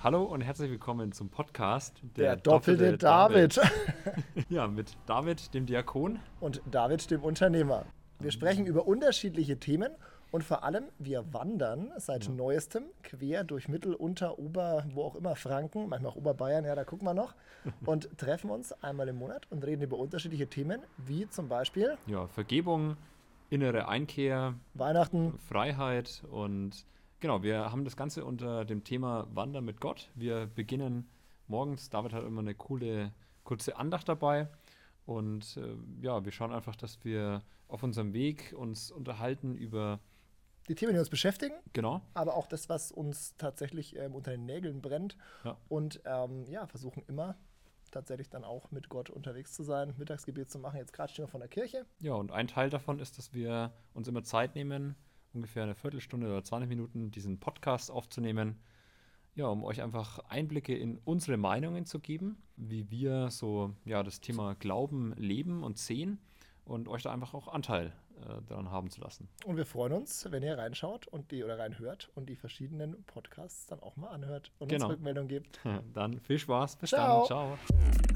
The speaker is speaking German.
Hallo und herzlich willkommen zum Podcast Der, doppelte, David. ja, mit David, dem Diakon. Und David, dem Unternehmer. Wir sprechen über unterschiedliche Themen und vor allem, wir wandern seit Ja. neuestem quer durch Mittel-, Unter-, Ober-, wo auch immer Franken, manchmal auch Oberbayern, ja, da gucken wir noch, und treffen uns einmal im Monat und reden über unterschiedliche Themen, wie zum Beispiel Ja, Vergebung, innere Einkehr, Weihnachten, Freiheit und genau, wir haben das Ganze unter dem Thema Wandern mit Gott. Wir beginnen morgens. David hat immer eine coole, kurze Andacht dabei. Und äh, ja, wir schauen einfach, dass wir auf unserem Weg uns unterhalten über, die Themen, die uns beschäftigen, genau, aber auch das, was uns tatsächlich ähm, unter den Nägeln brennt. Ja. Und ähm, ja, versuchen immer tatsächlich dann auch mit Gott unterwegs zu sein, Mittagsgebet zu machen. Jetzt gerade stehen wir von der Kirche. Ja, und ein Teil davon ist, dass wir uns immer Zeit nehmen, ungefähr eine Viertelstunde oder 20 Minuten diesen Podcast aufzunehmen. Ja, um euch einfach Einblicke in unsere Meinungen zu geben, wie wir so ja, das Thema Glauben leben und sehen und euch da einfach auch Anteil äh, daran haben zu lassen. Und wir freuen uns, wenn ihr reinschaut und die oder reinhört und die verschiedenen Podcasts dann auch mal anhört und Genau. uns Rückmeldung gibt. Dann viel Spaß, bis Ciao. dann, ciao.